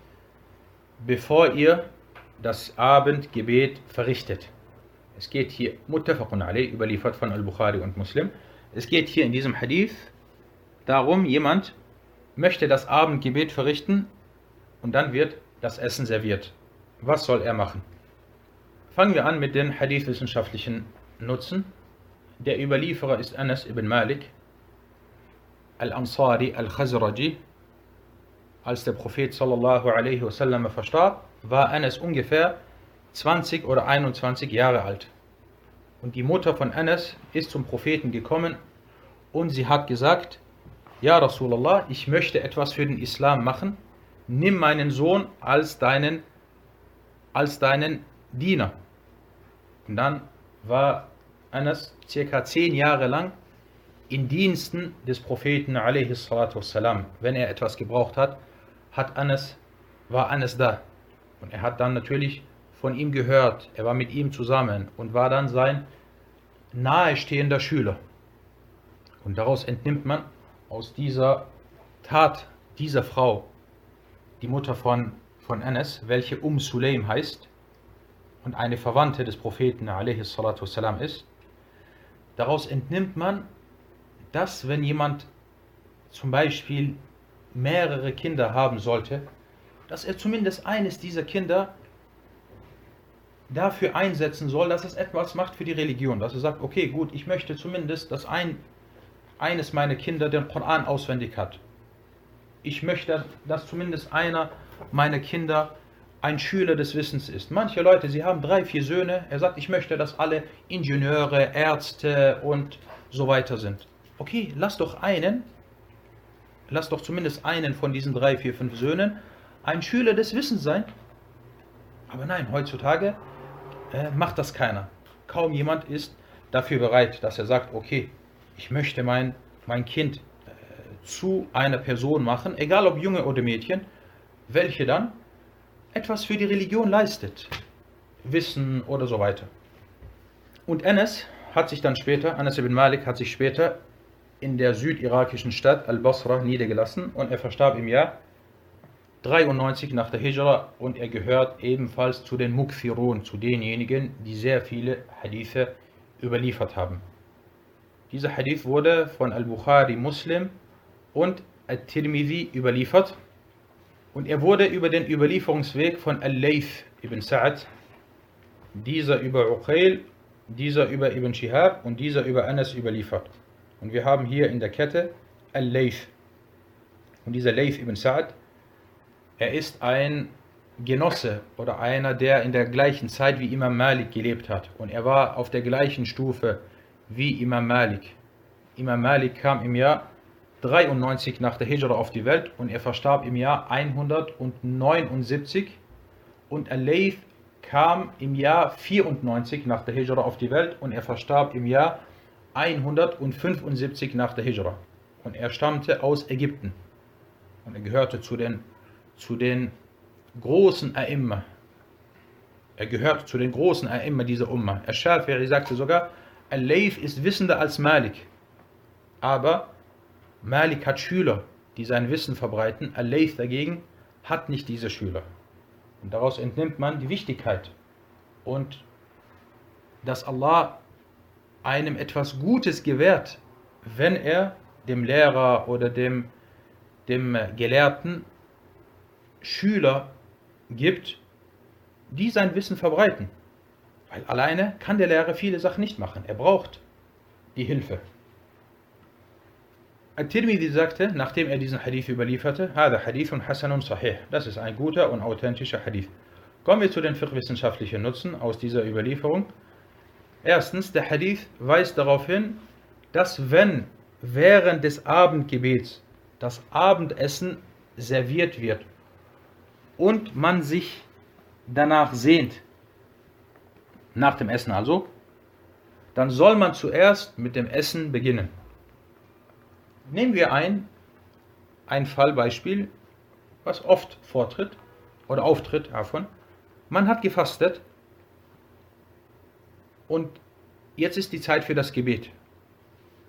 bevor ihr das Abendgebet verrichtet. Es geht hier, Muttafaqun alayh, überliefert von Al-Bukhari und Muslim, es geht hier in diesem Hadith darum, jemand möchte das Abendgebet verrichten und dann wird das Essen serviert. Was soll er machen? Fangen wir an mit den hadithwissenschaftlichen Nutzen. Der Überlieferer ist Anas ibn Malik, Al-Ansari Al-Khazraji. Als der Prophet sallallahu alaihi wasallam verstarb, war Anas ungefähr 20 oder 21 Jahre alt. Und die Mutter von Anas ist zum Propheten gekommen und sie hat gesagt, Ja Rasulallah, ich möchte etwas für den Islam machen, nimm meinen Sohn als deinen, als deinen Diener. Und dann war Anas circa zehn Jahre lang in Diensten des Propheten wassalam. Wenn er etwas gebraucht hat, hat Anas, war Anas da. Und er hat dann natürlich von ihm gehört, er war mit ihm zusammen und war dann sein nahestehender Schüler. Und daraus entnimmt man aus dieser Tat dieser Frau, die Mutter von, von Anas, welche Um Sulaim heißt und eine Verwandte des Propheten والسلام, ist, daraus entnimmt man, dass wenn jemand zum Beispiel mehrere Kinder haben sollte, dass er zumindest eines dieser Kinder dafür einsetzen soll, dass es etwas macht für die Religion. Dass er sagt, okay, gut, ich möchte zumindest, dass ein, eines meiner Kinder den Koran auswendig hat. Ich möchte, dass zumindest einer meiner Kinder ein Schüler des Wissens ist. Manche Leute, sie haben drei, vier Söhne. Er sagt, ich möchte, dass alle Ingenieure, Ärzte und so weiter sind. Okay, lass doch einen, lass doch zumindest einen von diesen drei, vier, fünf Söhnen ein Schüler des Wissens sein. Aber nein, heutzutage äh, macht das keiner. Kaum jemand ist dafür bereit, dass er sagt, okay, ich möchte mein, mein Kind äh, zu einer Person machen, egal ob Junge oder Mädchen, welche dann etwas für die Religion leistet. Wissen oder so weiter. Und Anas hat sich dann später, Anas ibn Malik hat sich später in der südirakischen Stadt Al-Basra niedergelassen und er verstarb im Jahr 93 nach der Hijra und er gehört ebenfalls zu den Mukfirun, zu denjenigen, die sehr viele Hadithe überliefert haben. Dieser Hadith wurde von Al-Bukhari Muslim und Al-Tirmidhi überliefert und er wurde über den Überlieferungsweg von Al-Layth ibn Sa'ad, dieser über Uqail, dieser über Ibn Shihab und dieser über Anas überliefert. Und wir haben hier in der Kette Al-Layth. Und dieser Layth ibn Sa'ad er ist ein Genosse oder einer, der in der gleichen Zeit wie Imam Malik gelebt hat. Und er war auf der gleichen Stufe wie Imam Malik. Imam Malik kam im Jahr 93 nach der Hijra auf die Welt und er verstarb im Jahr 179 und Al-Layth kam im Jahr 94 nach der Hijra auf die Welt und er verstarb im Jahr 175 nach der Hijra. Und er stammte aus Ägypten und er gehörte zu den zu den großen A'imma. Er gehört zu den großen A'imma dieser Umma. Al-Shafi'i sagte sogar, Al-Layth ist wissender als Malik. Aber Malik hat Schüler, die sein Wissen verbreiten. Al-Layth dagegen hat nicht diese Schüler. Und daraus entnimmt man die Wichtigkeit und dass Allah einem etwas Gutes gewährt, wenn er dem Lehrer oder dem, dem Gelehrten Schüler gibt, die sein Wissen verbreiten. Weil alleine kann der Lehrer viele Sachen nicht machen. Er braucht die Hilfe. Al-Tirmidhi sagte, nachdem er diesen Hadith überlieferte, Hada Hadithun Hasanun Sahih. Das ist ein guter und authentischer Hadith. Kommen wir zu den wissenschaftlichen Nutzen aus dieser Überlieferung. Erstens, der Hadith weist darauf hin, dass wenn während des Abendgebets das Abendessen serviert wird und man sich danach sehnt, nach dem Essen also, dann soll man zuerst mit dem Essen beginnen. Nehmen wir ein, ein Fallbeispiel, was oft vortritt oder auftritt davon. Man hat gefastet und jetzt ist die Zeit für das Gebet.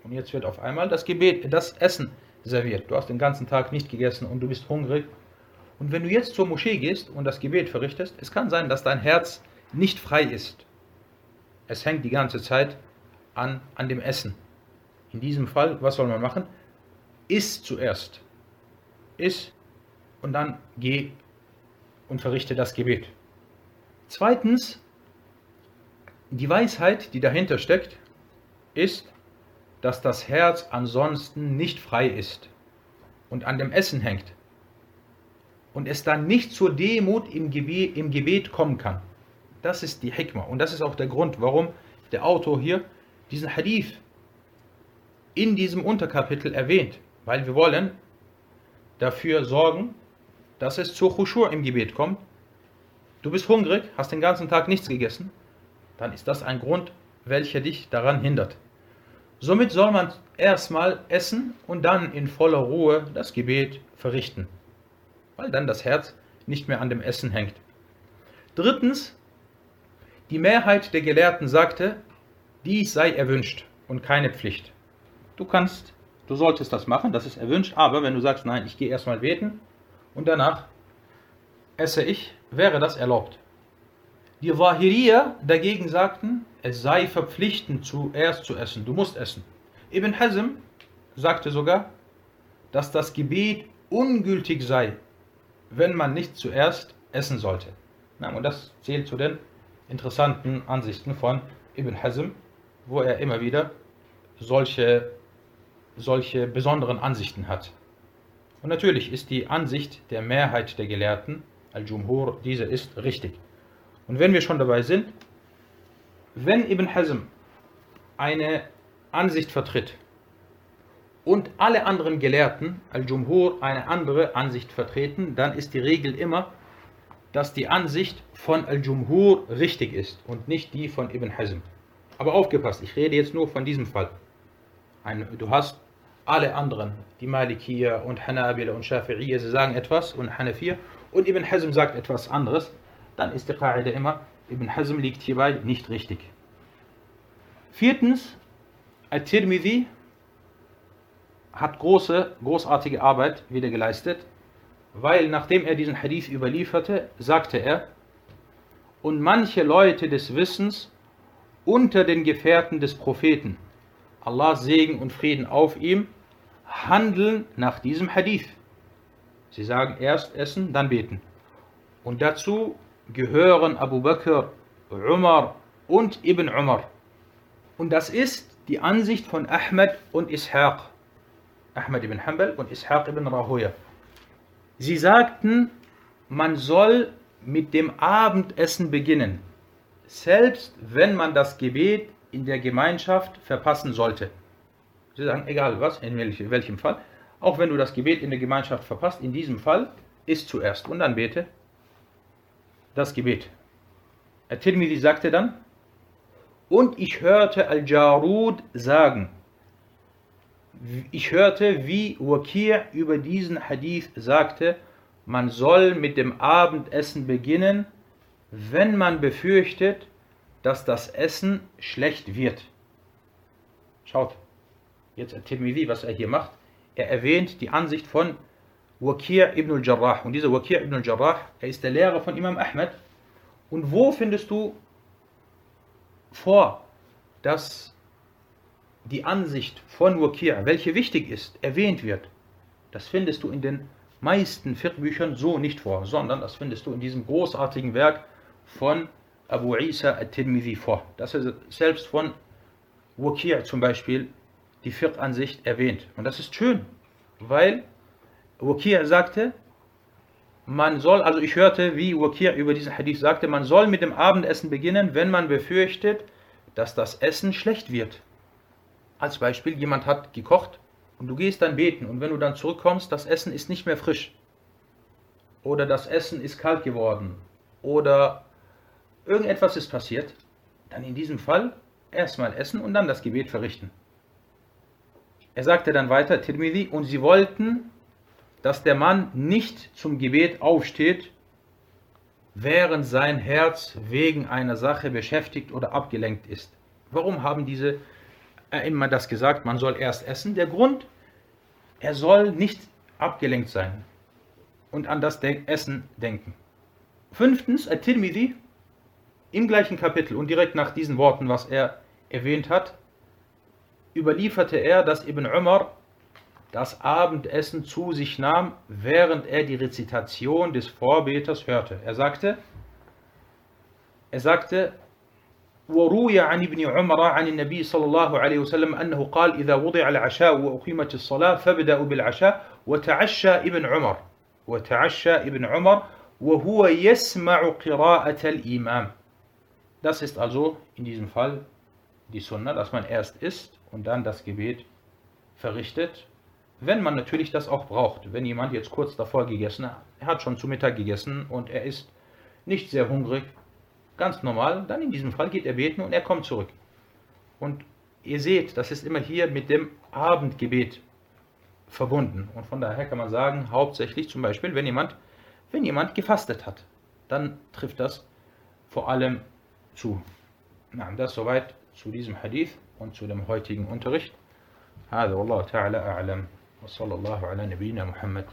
Und jetzt wird auf einmal das Gebet, das Essen serviert. Du hast den ganzen Tag nicht gegessen und du bist hungrig und wenn du jetzt zur Moschee gehst und das Gebet verrichtest, es kann sein, dass dein Herz nicht frei ist. Es hängt die ganze Zeit an, an dem Essen. In diesem Fall, was soll man machen? Iss zuerst. Iss und dann geh und verrichte das Gebet. Zweitens, die Weisheit, die dahinter steckt, ist, dass das Herz ansonsten nicht frei ist und an dem Essen hängt und es dann nicht zur Demut im Gebet, im Gebet kommen kann. Das ist die Hikmah. Und das ist auch der Grund, warum der Autor hier diesen Hadith in diesem Unterkapitel erwähnt. Weil wir wollen dafür sorgen, dass es zur Khushur im Gebet kommt. Du bist hungrig, hast den ganzen Tag nichts gegessen, dann ist das ein Grund, welcher dich daran hindert. Somit soll man erstmal essen und dann in voller Ruhe das Gebet verrichten, weil dann das Herz nicht mehr an dem Essen hängt. Drittens, die Mehrheit der Gelehrten sagte, dies sei erwünscht und keine Pflicht. Du kannst, du solltest das machen, das ist erwünscht, aber wenn du sagst, nein, ich gehe erstmal beten und danach esse ich, wäre das erlaubt. Die Wahiriya dagegen sagten, es sei verpflichtend zuerst zu essen, du musst essen. Ibn Hazm sagte sogar, dass das Gebet ungültig sei, wenn man nicht zuerst essen sollte. Und das zählt zu den interessanten Ansichten von Ibn Hazm, wo er immer wieder solche, solche besonderen Ansichten hat. Und natürlich ist die Ansicht der Mehrheit der Gelehrten, Al-Jumhur, diese ist richtig. Und wenn wir schon dabei sind, wenn Ibn Hazm eine Ansicht vertritt und alle anderen Gelehrten, Al-Jumhur, eine andere Ansicht vertreten, dann ist die Regel immer, dass die Ansicht von Al-Jumhur richtig ist und nicht die von Ibn Hazm. Aber aufgepasst, ich rede jetzt nur von diesem Fall. Ein, du hast alle anderen, die Malikiya und Hanabila und Shafi'iyya, sie sagen etwas und Hanafiya und Ibn Hazm sagt etwas anderes, dann ist die Qaida immer, Ibn Hazm liegt hierbei nicht richtig. Viertens, Al-Tirmidhi hat große, großartige Arbeit wieder geleistet, weil nachdem er diesen Hadith überlieferte, sagte er, und manche Leute des Wissens unter den Gefährten des Propheten, Allah Segen und Frieden auf ihm, handeln nach diesem Hadith. Sie sagen erst essen, dann beten. Und dazu gehören Abu Bakr, Umar und Ibn Umar. Und das ist die Ansicht von Ahmed und Ishaq. Ahmed ibn Hanbal und Ishaq ibn Rahuya. Sie sagten, man soll mit dem Abendessen beginnen, selbst wenn man das Gebet in der Gemeinschaft verpassen sollte. Sie sagen, egal was, in welchem Fall, auch wenn du das Gebet in der Gemeinschaft verpasst, in diesem Fall ist zuerst und dann bete das Gebet. At-Tirmidhi sagte dann, und ich hörte Al-Jarud sagen, ich hörte, wie Wakir über diesen Hadith sagte, man soll mit dem Abendessen beginnen, wenn man befürchtet, dass das Essen schlecht wird. Schaut, jetzt At-Tirmidhi, was er hier macht. Er erwähnt die Ansicht von Wakir ibn al-Jarrah. Und dieser Wakir ibn al-Jarrah, er ist der Lehrer von Imam Ahmed. Und wo findest du vor, dass die Ansicht von Wakir, welche wichtig ist, erwähnt wird? Das findest du in den meisten Fiqh-Büchern so nicht vor, sondern das findest du in diesem großartigen Werk von Abu Isa al-Tirmidhi vor. Das er selbst von Wakir zum Beispiel die Fiqh-Ansicht erwähnt. Und das ist schön, weil Wakir sagte, man soll, also ich hörte, wie Wakir über diesen Hadith sagte, man soll mit dem Abendessen beginnen, wenn man befürchtet, dass das Essen schlecht wird. Als Beispiel, jemand hat gekocht und du gehst dann beten und wenn du dann zurückkommst, das Essen ist nicht mehr frisch. Oder das Essen ist kalt geworden. Oder irgendetwas ist passiert. Dann in diesem Fall erstmal essen und dann das Gebet verrichten. Er sagte dann weiter, Tirmidhi, und sie wollten, dass der Mann nicht zum Gebet aufsteht, während sein Herz wegen einer Sache beschäftigt oder abgelenkt ist. Warum haben diese immer das gesagt, man soll erst essen? Der Grund, er soll nicht abgelenkt sein und an das Essen denken. Fünftens, At-Tirmidhi, im gleichen Kapitel und direkt nach diesen Worten, was er erwähnt hat, überlieferte er, dass Ibn Umar das Abendessen zu sich nahm, während er die Rezitation des Vorbeters hörte. Er sagte, er sagte, وروي عن ابن عمر عن النبي صلى الله عليه وسلم أنه قال إذا وضع العشاء وأقيمت الصلاة فابدأوا بالعشاء وتعشى ابن عمر وتعشى ابن عمر وهو يسمع قراءة الإمام Das ist also in diesem Fall die Sunna, dass man erst isst und dann das Gebet verrichtet, wenn man natürlich das auch braucht. Wenn jemand jetzt kurz davor gegessen hat, er hat schon zu Mittag gegessen und er ist nicht sehr hungrig, ganz normal, dann in diesem Fall geht er beten und er kommt zurück. Und ihr seht, das ist immer hier mit dem Abendgebet verbunden. Und von daher kann man sagen, hauptsächlich zum Beispiel, wenn jemand, wenn jemand gefastet hat, dann trifft das vor allem zu. Na, das soweit zu diesem Hadith und zu dem heutigen Unterricht. هذا والله تعالى أعلم وصلى الله على نبينا محمد.